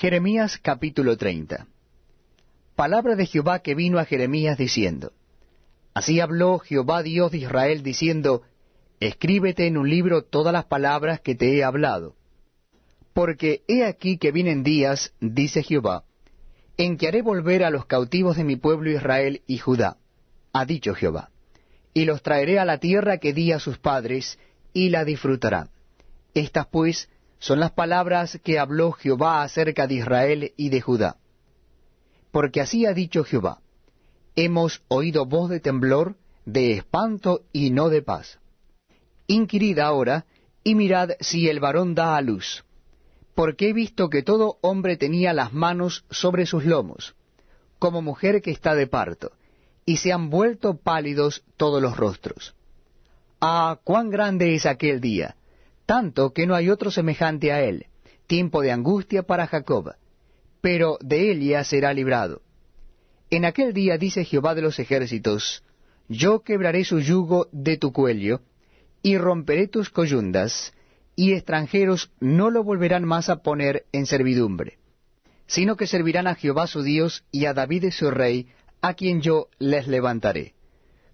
Jeremías capítulo 30 Palabra de Jehová que vino a Jeremías diciendo, Así habló Jehová Dios de Israel diciendo, Escríbete en un libro todas las palabras que te he hablado. Porque he aquí que vienen días, dice Jehová, en que haré volver a los cautivos de mi pueblo Israel y Judá, ha dicho Jehová, y los traeré a la tierra que di a sus padres, y la disfrutarán. Estas pues son las palabras que habló Jehová acerca de Israel y de Judá. Porque así ha dicho Jehová, hemos oído voz de temblor, de espanto y no de paz. Inquirid ahora y mirad si el varón da a luz, porque he visto que todo hombre tenía las manos sobre sus lomos, como mujer que está de parto, y se han vuelto pálidos todos los rostros. Ah, cuán grande es aquel día, tanto que no hay otro semejante a él, tiempo de angustia para Jacob, pero de ella será librado. En aquel día dice Jehová de los ejércitos, yo quebraré su yugo de tu cuello, y romperé tus coyundas, y extranjeros no lo volverán más a poner en servidumbre, sino que servirán a Jehová su Dios y a David su rey, a quien yo les levantaré.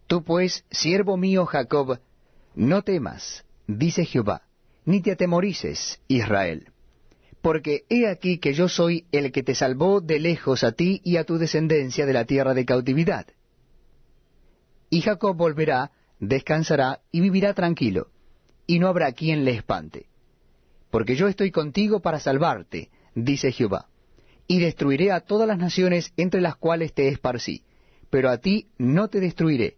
Tú pues, siervo mío Jacob, no temas, dice Jehová, ni te atemorices, Israel. Porque he aquí que yo soy el que te salvó de lejos a ti y a tu descendencia de la tierra de cautividad. Y Jacob volverá, descansará y vivirá tranquilo, y no habrá quien le espante. Porque yo estoy contigo para salvarte, dice Jehová, y destruiré a todas las naciones entre las cuales te esparcí, pero a ti no te destruiré,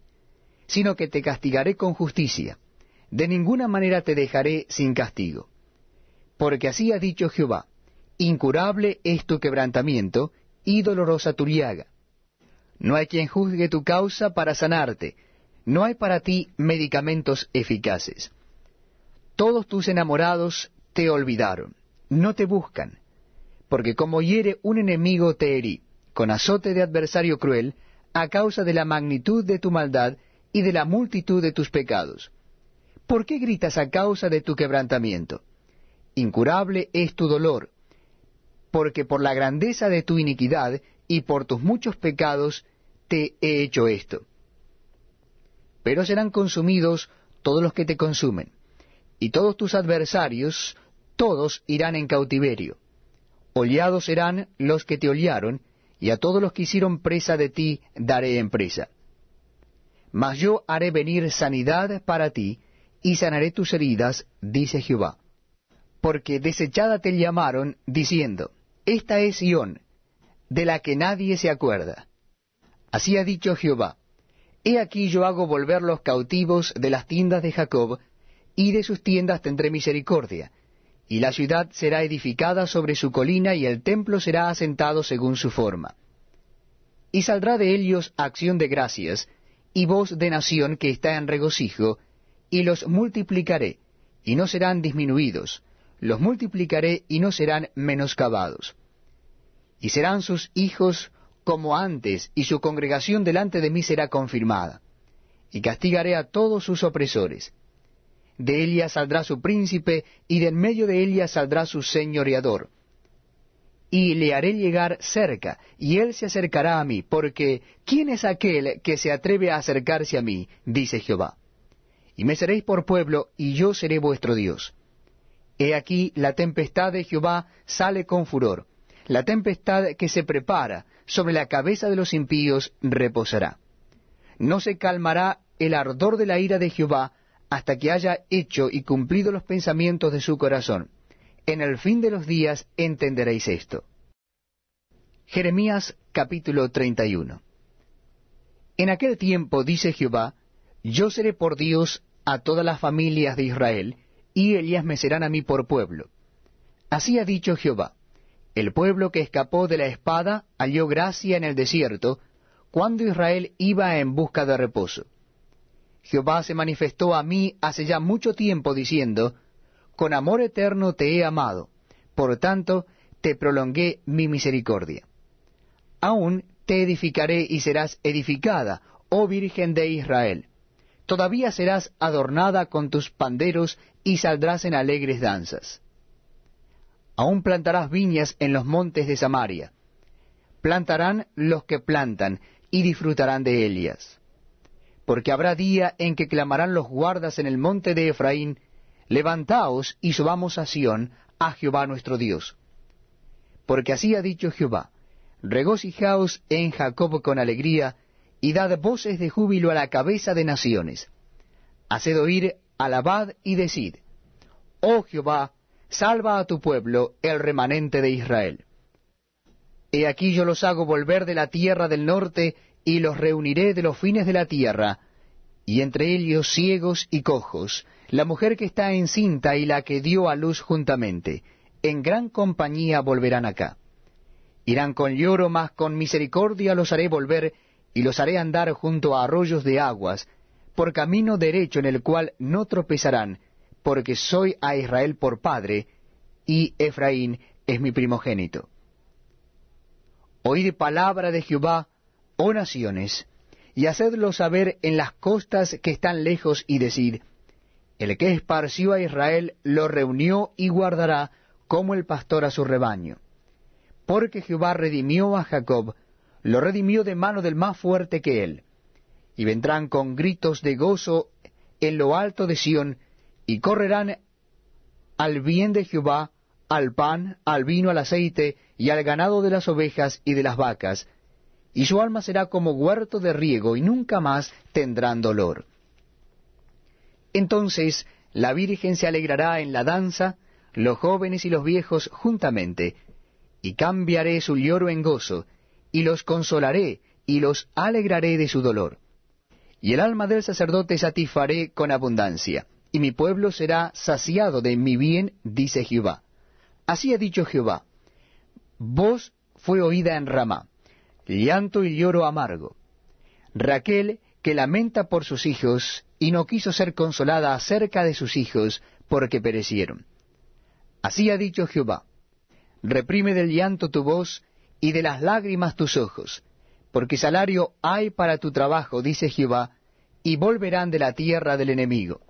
sino que te castigaré con justicia de ninguna manera te dejaré sin castigo. Porque así ha dicho Jehová, incurable es tu quebrantamiento y dolorosa tu llaga. No hay quien juzgue tu causa para sanarte, no hay para ti medicamentos eficaces. Todos tus enamorados te olvidaron, no te buscan, porque como hiere un enemigo te herí, con azote de adversario cruel, a causa de la magnitud de tu maldad y de la multitud de tus pecados ¿Por qué gritas a causa de tu quebrantamiento? Incurable es tu dolor, porque por la grandeza de tu iniquidad y por tus muchos pecados te he hecho esto. Pero serán consumidos todos los que te consumen, y todos tus adversarios, todos irán en cautiverio. Hollados serán los que te hollaron, y a todos los que hicieron presa de ti daré en presa. Mas yo haré venir sanidad para ti, y sanaré tus heridas, dice Jehová. Porque desechada te llamaron, diciendo, Esta es Sión, de la que nadie se acuerda. Así ha dicho Jehová, He aquí yo hago volver los cautivos de las tiendas de Jacob, y de sus tiendas tendré misericordia, y la ciudad será edificada sobre su colina, y el templo será asentado según su forma. Y saldrá de ellos acción de gracias, y voz de nación que está en regocijo, y los multiplicaré, y no serán disminuidos, los multiplicaré y no serán menoscabados. Y serán sus hijos como antes, y su congregación delante de mí será confirmada. Y castigaré a todos sus opresores. De ella saldrá su príncipe, y de en medio de ella saldrá su señoreador. Y le haré llegar cerca, y él se acercará a mí, porque ¿quién es aquel que se atreve a acercarse a mí? dice Jehová y me seréis por pueblo, y yo seré vuestro Dios. He aquí la tempestad de Jehová sale con furor, la tempestad que se prepara sobre la cabeza de los impíos reposará. No se calmará el ardor de la ira de Jehová hasta que haya hecho y cumplido los pensamientos de su corazón. En el fin de los días entenderéis esto. Jeremías capítulo 31 En aquel tiempo dice Jehová, yo seré por Dios a todas las familias de Israel, y ellas me serán a mí por pueblo. Así ha dicho Jehová, el pueblo que escapó de la espada halló gracia en el desierto, cuando Israel iba en busca de reposo. Jehová se manifestó a mí hace ya mucho tiempo diciendo, Con amor eterno te he amado, por tanto te prolongué mi misericordia. Aún te edificaré y serás edificada, oh Virgen de Israel todavía serás adornada con tus panderos y saldrás en alegres danzas. Aún plantarás viñas en los montes de Samaria. Plantarán los que plantan, y disfrutarán de ellas. Porque habrá día en que clamarán los guardas en el monte de Efraín, Levantaos y subamos a Sión, a Jehová nuestro Dios. Porque así ha dicho Jehová, regocijaos en Jacob con alegría, y dad voces de júbilo a la cabeza de naciones. Haced oír, alabad y decid, Oh Jehová, salva a tu pueblo, el remanente de Israel. He aquí yo los hago volver de la tierra del norte, y los reuniré de los fines de la tierra, y entre ellos ciegos y cojos, la mujer que está encinta y la que dio a luz juntamente, en gran compañía volverán acá. Irán con lloro, mas con misericordia los haré volver, y los haré andar junto a arroyos de aguas, por camino derecho en el cual no tropezarán, porque soy a Israel por padre, y Efraín es mi primogénito. Oíd palabra de Jehová, oh naciones, y hacedlo saber en las costas que están lejos, y decid, el que esparció a Israel lo reunió y guardará como el pastor a su rebaño. Porque Jehová redimió a Jacob, lo redimió de mano del más fuerte que él. Y vendrán con gritos de gozo en lo alto de Sión, y correrán al bien de Jehová, al pan, al vino, al aceite, y al ganado de las ovejas y de las vacas, y su alma será como huerto de riego, y nunca más tendrán dolor. Entonces la Virgen se alegrará en la danza, los jóvenes y los viejos juntamente, y cambiaré su lloro en gozo, y los consolaré, y los alegraré de su dolor. Y el alma del sacerdote satisfaré con abundancia, y mi pueblo será saciado de mi bien, dice Jehová. Así ha dicho Jehová. Voz fue oída en Ramá, llanto y lloro amargo. Raquel que lamenta por sus hijos, y no quiso ser consolada acerca de sus hijos, porque perecieron. Así ha dicho Jehová, reprime del llanto tu voz, y de las lágrimas tus ojos, porque salario hay para tu trabajo, dice Jehová, y volverán de la tierra del enemigo.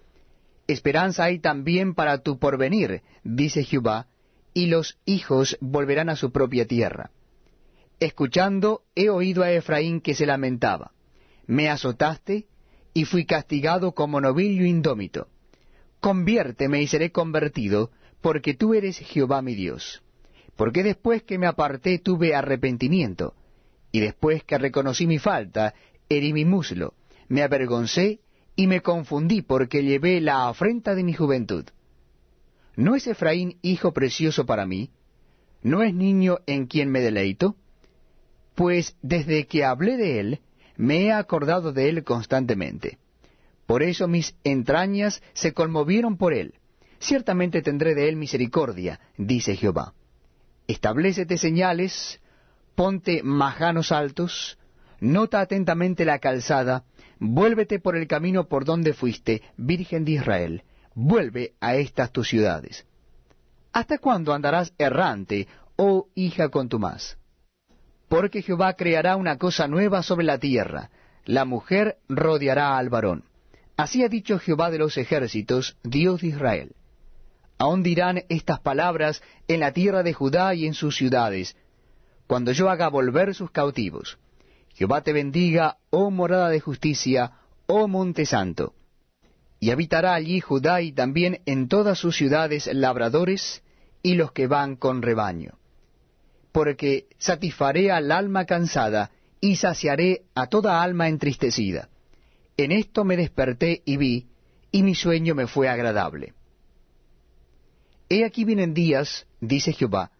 Esperanza hay también para tu porvenir, dice Jehová, y los hijos volverán a su propia tierra. Escuchando, he oído a Efraín que se lamentaba me azotaste y fui castigado como novillo indómito. Conviérteme y seré convertido, porque tú eres Jehová mi Dios. Porque después que me aparté tuve arrepentimiento, y después que reconocí mi falta, herí mi muslo, me avergoncé y me confundí porque llevé la afrenta de mi juventud. ¿No es Efraín hijo precioso para mí? ¿No es niño en quien me deleito? Pues desde que hablé de él, me he acordado de él constantemente. Por eso mis entrañas se conmovieron por él. Ciertamente tendré de él misericordia, dice Jehová. Establécete señales, ponte majanos altos, nota atentamente la calzada, vuélvete por el camino por donde fuiste, Virgen de Israel, vuelve a estas tus ciudades. ¿Hasta cuándo andarás errante, oh hija contumaz? Porque Jehová creará una cosa nueva sobre la tierra, la mujer rodeará al varón. Así ha dicho Jehová de los ejércitos, Dios de Israel. Aún dirán estas palabras en la tierra de Judá y en sus ciudades, cuando yo haga volver sus cautivos. Jehová te bendiga, oh morada de justicia, oh monte santo. Y habitará allí Judá y también en todas sus ciudades labradores y los que van con rebaño porque satisfaré al alma cansada y saciaré a toda alma entristecida. En esto me desperté y vi, y mi sueño me fue agradable. He aquí vienen días, dice Jehová,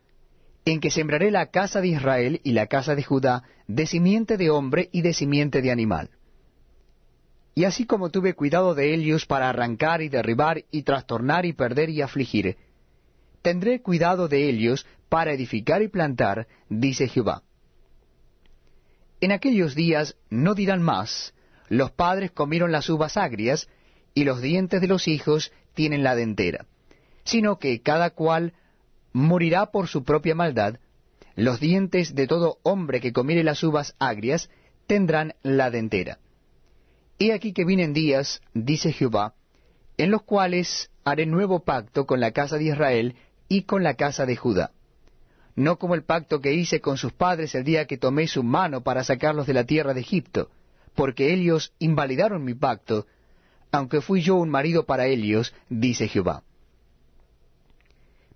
en que sembraré la casa de Israel y la casa de Judá de simiente de hombre y de simiente de animal. Y así como tuve cuidado de ellos para arrancar y derribar y trastornar y perder y afligir, tendré cuidado de ellos para edificar y plantar, dice Jehová. En aquellos días no dirán más, los padres comieron las uvas agrias, y los dientes de los hijos tienen la dentera, sino que cada cual morirá por su propia maldad, los dientes de todo hombre que comiere las uvas agrias tendrán la dentera. He aquí que vienen días, dice Jehová, en los cuales haré nuevo pacto con la casa de Israel y con la casa de Judá. No como el pacto que hice con sus padres el día que tomé su mano para sacarlos de la tierra de Egipto, porque ellos invalidaron mi pacto, aunque fui yo un marido para ellos, dice Jehová.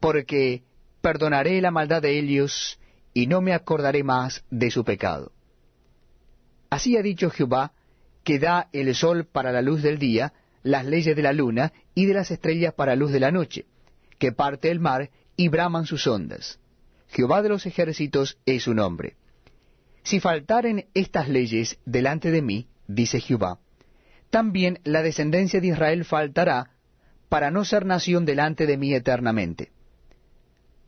porque perdonaré la maldad de ellos, y no me acordaré más de su pecado. Así ha dicho Jehová, que da el sol para la luz del día, las leyes de la luna y de las estrellas para luz de la noche, que parte el mar y braman sus ondas. Jehová de los ejércitos es su nombre. Si faltaren estas leyes delante de mí, dice Jehová, también la descendencia de Israel faltará para no ser nación delante de mí eternamente.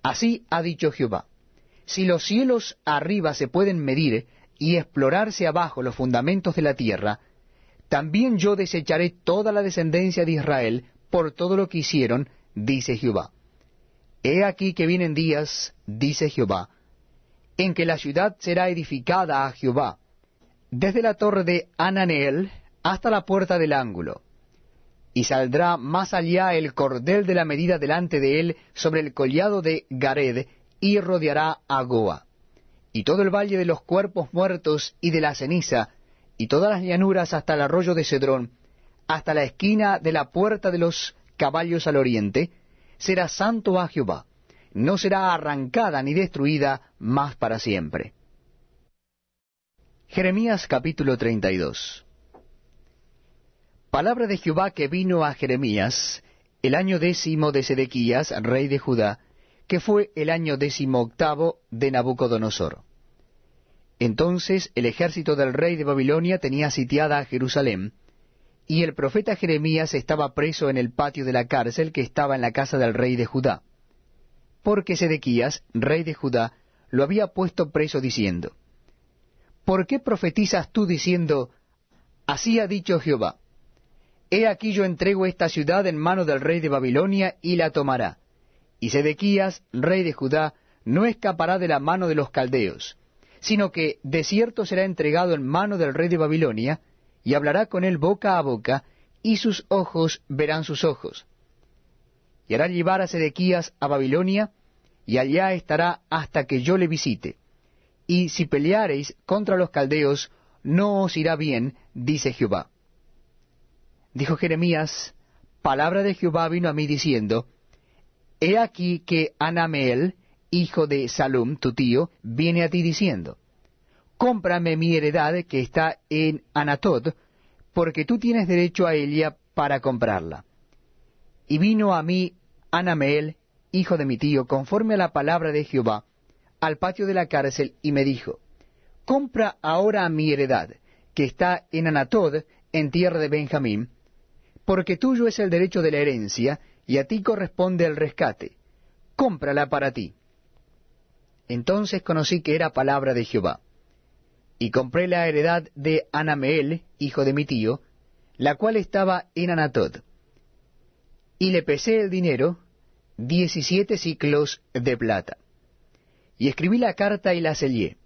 Así ha dicho Jehová, si los cielos arriba se pueden medir y explorarse abajo los fundamentos de la tierra, también yo desecharé toda la descendencia de Israel por todo lo que hicieron, dice Jehová. He aquí que vienen días, dice Jehová, en que la ciudad será edificada a Jehová, desde la torre de Ananeel hasta la puerta del ángulo, y saldrá más allá el cordel de la medida delante de él sobre el collado de Gared, y rodeará a Goa. Y todo el valle de los cuerpos muertos y de la ceniza, y todas las llanuras hasta el arroyo de Cedrón, hasta la esquina de la puerta de los caballos al oriente, será santo a Jehová, no será arrancada ni destruida más para siempre. Jeremías capítulo 32 Palabra de Jehová que vino a Jeremías el año décimo de Sedequías, rey de Judá, que fue el año décimo octavo de Nabucodonosor. Entonces el ejército del rey de Babilonia tenía sitiada a Jerusalén, y el profeta Jeremías estaba preso en el patio de la cárcel que estaba en la casa del rey de Judá, porque Sedequías, rey de Judá, lo había puesto preso diciendo, ¿Por qué profetizas tú diciendo, Así ha dicho Jehová, He aquí yo entrego esta ciudad en mano del rey de Babilonia y la tomará, y Sedequías, rey de Judá, no escapará de la mano de los caldeos, sino que de cierto será entregado en mano del rey de Babilonia, y hablará con él boca a boca, y sus ojos verán sus ojos. Y hará llevar a Sedequías a Babilonia, y allá estará hasta que yo le visite. Y si peleareis contra los caldeos, no os irá bien, dice Jehová. Dijo Jeremías, palabra de Jehová vino a mí diciendo, He aquí que Anameel, hijo de Salum, tu tío, viene a ti diciendo, cómprame mi heredad que está en Anatod, porque tú tienes derecho a ella para comprarla. Y vino a mí Anameel, hijo de mi tío, conforme a la palabra de Jehová, al patio de la cárcel, y me dijo, compra ahora mi heredad, que está en Anatod, en tierra de Benjamín, porque tuyo es el derecho de la herencia, y a ti corresponde el rescate. Cómprala para ti. Entonces conocí que era palabra de Jehová. Y compré la heredad de Anameel, hijo de mi tío, la cual estaba en Anatod. Y le pesé el dinero, diecisiete ciclos de plata. Y escribí la carta y la sellé.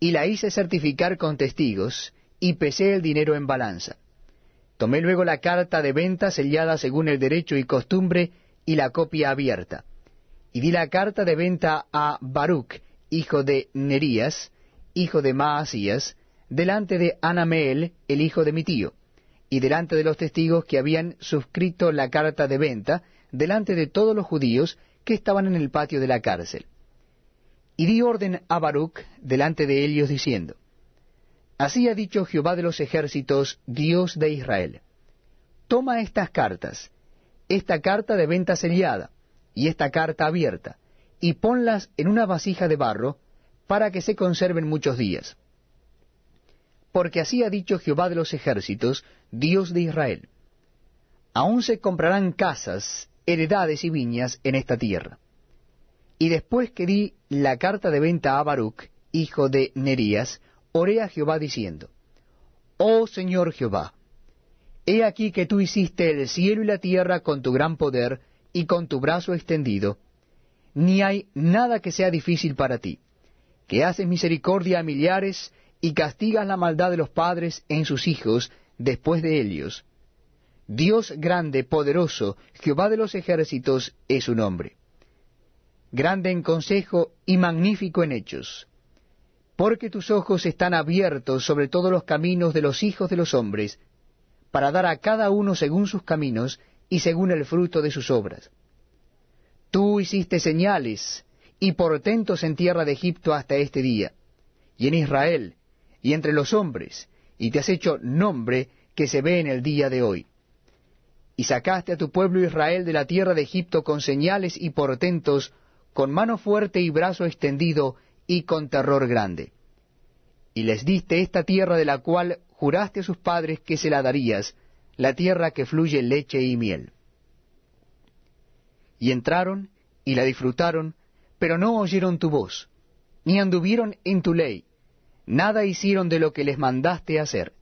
Y la hice certificar con testigos, y pesé el dinero en balanza. Tomé luego la carta de venta sellada según el derecho y costumbre, y la copia abierta y di la carta de venta a Baruch, hijo de Nerías, hijo de Maasías, delante de Anameel, el hijo de mi tío, y delante de los testigos que habían suscrito la carta de venta, delante de todos los judíos que estaban en el patio de la cárcel. Y di orden a Baruch delante de ellos diciendo, Así ha dicho Jehová de los ejércitos, Dios de Israel, toma estas cartas, esta carta de venta sellada, y esta carta abierta, y ponlas en una vasija de barro, para que se conserven muchos días. Porque así ha dicho Jehová de los ejércitos, Dios de Israel. Aún se comprarán casas heredades y viñas en esta tierra. Y después que di la carta de venta a Baruch, hijo de Nerías, oré a Jehová diciendo, Oh Señor Jehová, he aquí que tú hiciste el cielo y la tierra con tu gran poder y con tu brazo extendido, ni hay nada que sea difícil para ti, que haces misericordia a millares y castigas la maldad de los padres en sus hijos después de ellos. Dios grande, poderoso, Jehová de los ejércitos es su nombre. Grande en consejo y magnífico en hechos. Porque tus ojos están abiertos sobre todos los caminos de los hijos de los hombres, para dar a cada uno según sus caminos y según el fruto de sus obras. Tú hiciste señales y portentos en tierra de Egipto hasta este día, y en Israel, y entre los hombres, y te has hecho nombre que se ve en el día de hoy. Y sacaste a tu pueblo Israel de la tierra de Egipto con señales y portentos, con mano fuerte y brazo extendido, y con terror grande. Y les diste esta tierra de la cual juraste a sus padres que se la darías, la tierra que fluye leche y miel. Y entraron y la disfrutaron, pero no oyeron tu voz, ni anduvieron en tu ley, nada hicieron de lo que les mandaste hacer.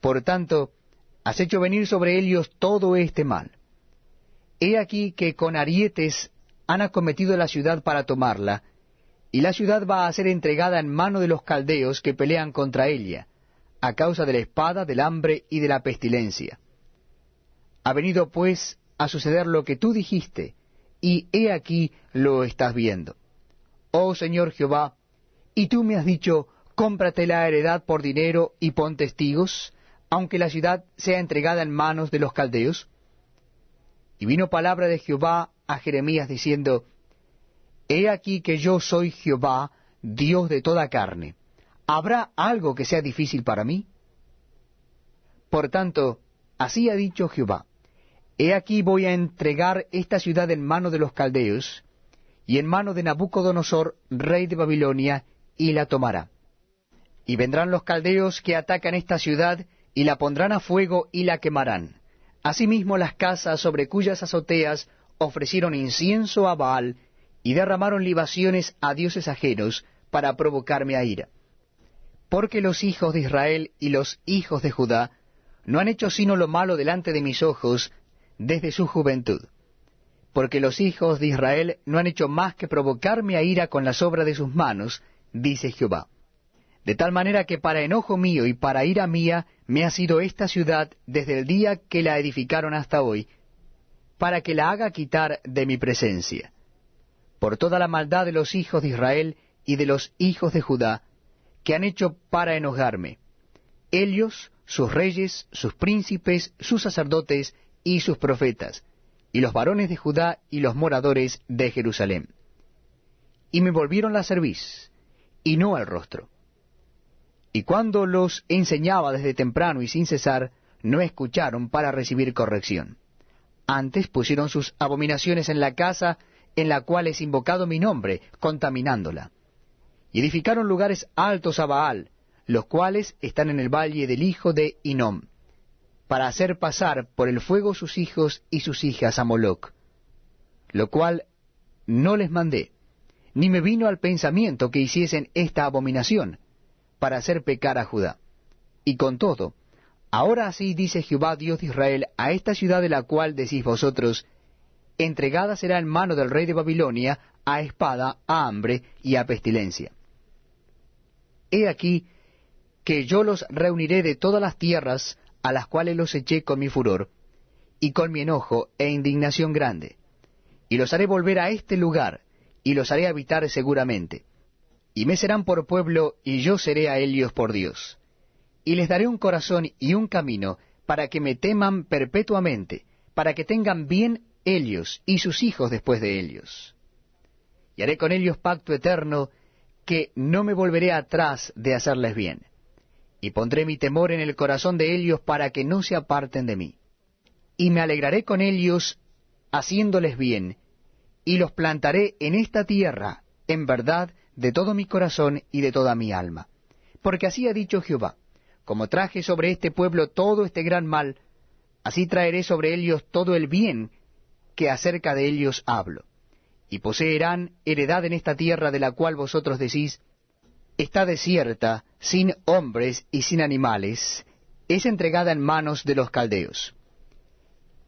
Por tanto, has hecho venir sobre ellos todo este mal. He aquí que con arietes han acometido la ciudad para tomarla, y la ciudad va a ser entregada en mano de los caldeos que pelean contra ella, a causa de la espada, del hambre y de la pestilencia. Ha venido pues a suceder lo que tú dijiste, y he aquí lo estás viendo. Oh Señor Jehová, y tú me has dicho, cómprate la heredad por dinero y pon testigos, aunque la ciudad sea entregada en manos de los caldeos. Y vino palabra de Jehová a Jeremías diciendo, He aquí que yo soy Jehová, Dios de toda carne. ¿Habrá algo que sea difícil para mí? Por tanto, así ha dicho Jehová, He aquí voy a entregar esta ciudad en mano de los caldeos, y en mano de Nabucodonosor, rey de Babilonia, y la tomará. Y vendrán los caldeos que atacan esta ciudad, y la pondrán a fuego y la quemarán. Asimismo las casas sobre cuyas azoteas ofrecieron incienso a Baal, y derramaron libaciones a dioses ajenos, para provocarme a ira. Porque los hijos de Israel y los hijos de Judá no han hecho sino lo malo delante de mis ojos, desde su juventud. Porque los hijos de Israel no han hecho más que provocarme a ira con las obras de sus manos, dice Jehová. De tal manera que para enojo mío y para ira mía me ha sido esta ciudad desde el día que la edificaron hasta hoy, para que la haga quitar de mi presencia. Por toda la maldad de los hijos de Israel y de los hijos de Judá, que han hecho para enojarme. Ellos, sus reyes, sus príncipes, sus sacerdotes y sus profetas, y los varones de Judá y los moradores de Jerusalén. Y me volvieron la cerviz, y no al rostro. Y cuando los enseñaba desde temprano y sin cesar, no escucharon para recibir corrección. Antes pusieron sus abominaciones en la casa en la cual es invocado mi nombre, contaminándola. Y edificaron lugares altos a Baal, los cuales están en el valle del hijo de Inom para hacer pasar por el fuego sus hijos y sus hijas a Moloc, lo cual no les mandé, ni me vino al pensamiento que hiciesen esta abominación, para hacer pecar a Judá. Y con todo, ahora así dice Jehová Dios de Israel a esta ciudad de la cual decís vosotros, entregada será en mano del rey de Babilonia a espada, a hambre y a pestilencia. He aquí que yo los reuniré de todas las tierras a las cuales los eché con mi furor, y con mi enojo e indignación grande, y los haré volver a este lugar, y los haré habitar seguramente. Y me serán por pueblo, y yo seré a ellos por Dios. Y les daré un corazón y un camino, para que me teman perpetuamente, para que tengan bien ellos y sus hijos después de ellos. Y haré con ellos pacto eterno, que no me volveré atrás de hacerles bien y pondré mi temor en el corazón de ellos para que no se aparten de mí. Y me alegraré con ellos haciéndoles bien, y los plantaré en esta tierra, en verdad, de todo mi corazón y de toda mi alma. Porque así ha dicho Jehová, como traje sobre este pueblo todo este gran mal, así traeré sobre ellos todo el bien que acerca de ellos hablo. Y poseerán heredad en esta tierra de la cual vosotros decís, está desierta, sin hombres y sin animales, es entregada en manos de los caldeos.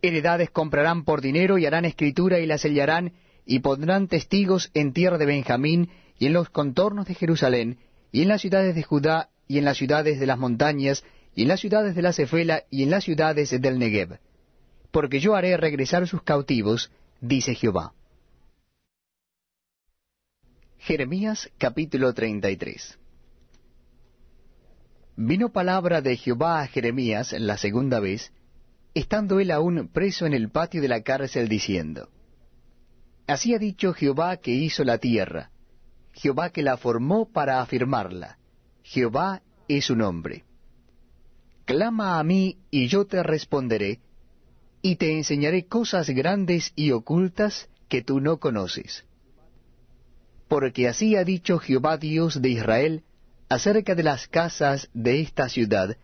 Heredades comprarán por dinero y harán escritura y la sellarán y pondrán testigos en tierra de Benjamín y en los contornos de Jerusalén y en las ciudades de Judá y en las ciudades de las montañas y en las ciudades de la Cefela y en las ciudades del Negev. Porque yo haré regresar sus cautivos, dice Jehová. Jeremías capítulo 33 Vino palabra de Jehová a Jeremías la segunda vez, estando él aún preso en el patio de la cárcel, diciendo, Así ha dicho Jehová que hizo la tierra, Jehová que la formó para afirmarla, Jehová es su nombre. Clama a mí y yo te responderé, y te enseñaré cosas grandes y ocultas que tú no conoces. Porque así ha dicho Jehová Dios de Israel acerca de las casas de esta ciudad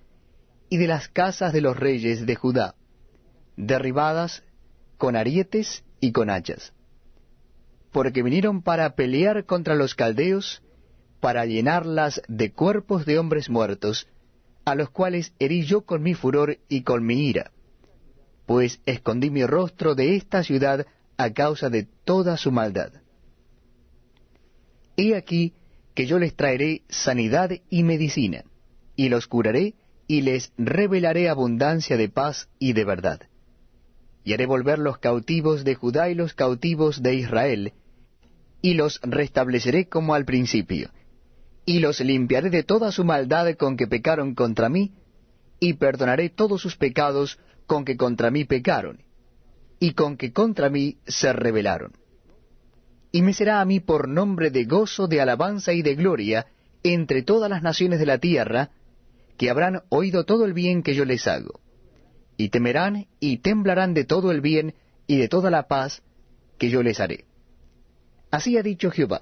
y de las casas de los reyes de Judá, derribadas con arietes y con hachas. Porque vinieron para pelear contra los caldeos, para llenarlas de cuerpos de hombres muertos, a los cuales herí yo con mi furor y con mi ira, pues escondí mi rostro de esta ciudad a causa de toda su maldad. He aquí que yo les traeré sanidad y medicina, y los curaré y les revelaré abundancia de paz y de verdad. Y haré volver los cautivos de Judá y los cautivos de Israel, y los restableceré como al principio, y los limpiaré de toda su maldad con que pecaron contra mí, y perdonaré todos sus pecados con que contra mí pecaron, y con que contra mí se rebelaron. Y me será a mí por nombre de gozo, de alabanza y de gloria entre todas las naciones de la tierra, que habrán oído todo el bien que yo les hago. Y temerán y temblarán de todo el bien y de toda la paz que yo les haré. Así ha dicho Jehová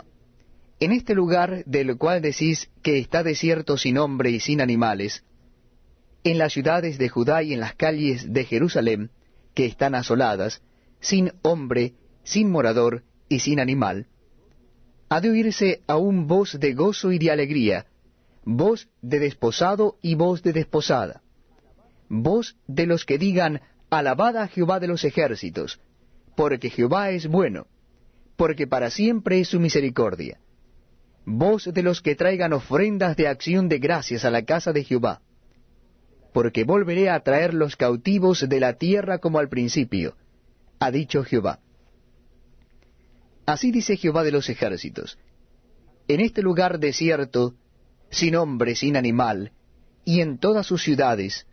en este lugar del cual decís que está desierto sin hombre y sin animales, en las ciudades de Judá y en las calles de Jerusalén, que están asoladas, sin hombre, sin morador y sin animal, ha de oírse aún voz de gozo y de alegría, voz de desposado y voz de desposada, voz de los que digan, Alabad a Jehová de los ejércitos, porque Jehová es bueno, porque para siempre es su misericordia voz de los que traigan ofrendas de acción de gracias a la casa de Jehová. Porque volveré a traer los cautivos de la tierra como al principio, ha dicho Jehová. Así dice Jehová de los ejércitos, en este lugar desierto, sin hombre, sin animal, y en todas sus ciudades,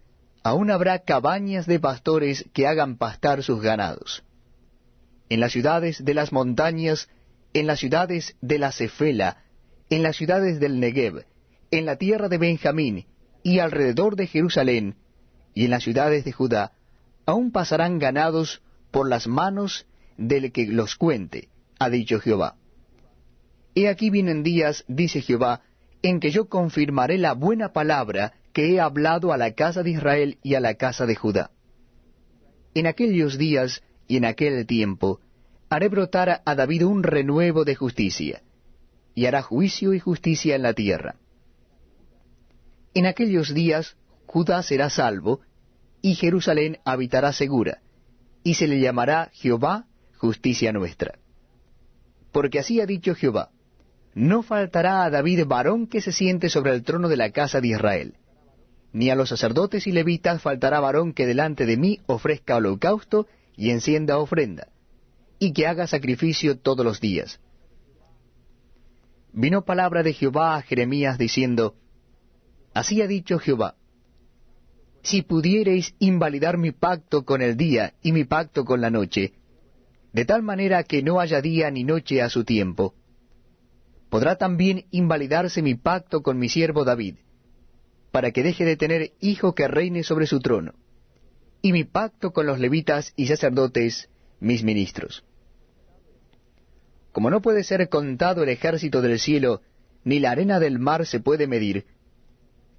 aún habrá cabañas de pastores que hagan pastar sus ganados. En las ciudades de las montañas, en las ciudades de la Cefela, en las ciudades del Negev, en la tierra de Benjamín, y alrededor de Jerusalén, y en las ciudades de Judá, aún pasarán ganados por las manos del que los cuente, ha dicho Jehová. He aquí vienen días, dice Jehová, en que yo confirmaré la buena palabra que he hablado a la casa de Israel y a la casa de Judá. En aquellos días y en aquel tiempo haré brotar a David un renuevo de justicia, y hará juicio y justicia en la tierra. En aquellos días Judá será salvo, y Jerusalén habitará segura, y se le llamará Jehová justicia nuestra. Porque así ha dicho Jehová, no faltará a David varón que se siente sobre el trono de la casa de Israel, ni a los sacerdotes y levitas faltará varón que delante de mí ofrezca holocausto y encienda ofrenda, y que haga sacrificio todos los días vino palabra de Jehová a Jeremías diciendo, Así ha dicho Jehová, si pudiereis invalidar mi pacto con el día y mi pacto con la noche, de tal manera que no haya día ni noche a su tiempo, podrá también invalidarse mi pacto con mi siervo David, para que deje de tener hijo que reine sobre su trono, y mi pacto con los levitas y sacerdotes, mis ministros. Como no puede ser contado el ejército del cielo, ni la arena del mar se puede medir,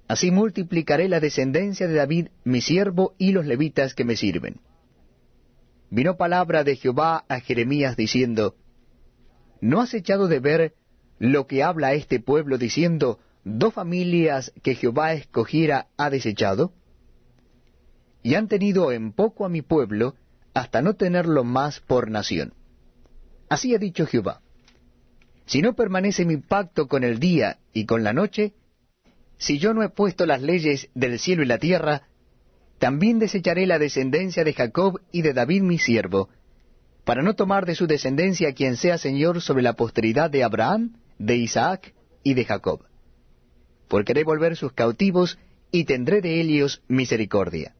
así multiplicaré la descendencia de David, mi siervo, y los levitas que me sirven. vino palabra de Jehová a Jeremías diciendo, ¿No has echado de ver lo que habla este pueblo diciendo, dos familias que Jehová escogiera ha desechado? Y han tenido en poco a mi pueblo, hasta no tenerlo más por nación. Así ha dicho Jehová. Si no permanece mi pacto con el día y con la noche, si yo no he puesto las leyes del cielo y la tierra, también desecharé la descendencia de Jacob y de David mi siervo, para no tomar de su descendencia quien sea Señor sobre la posteridad de Abraham, de Isaac y de Jacob. Porque haré volver sus cautivos y tendré de ellos misericordia.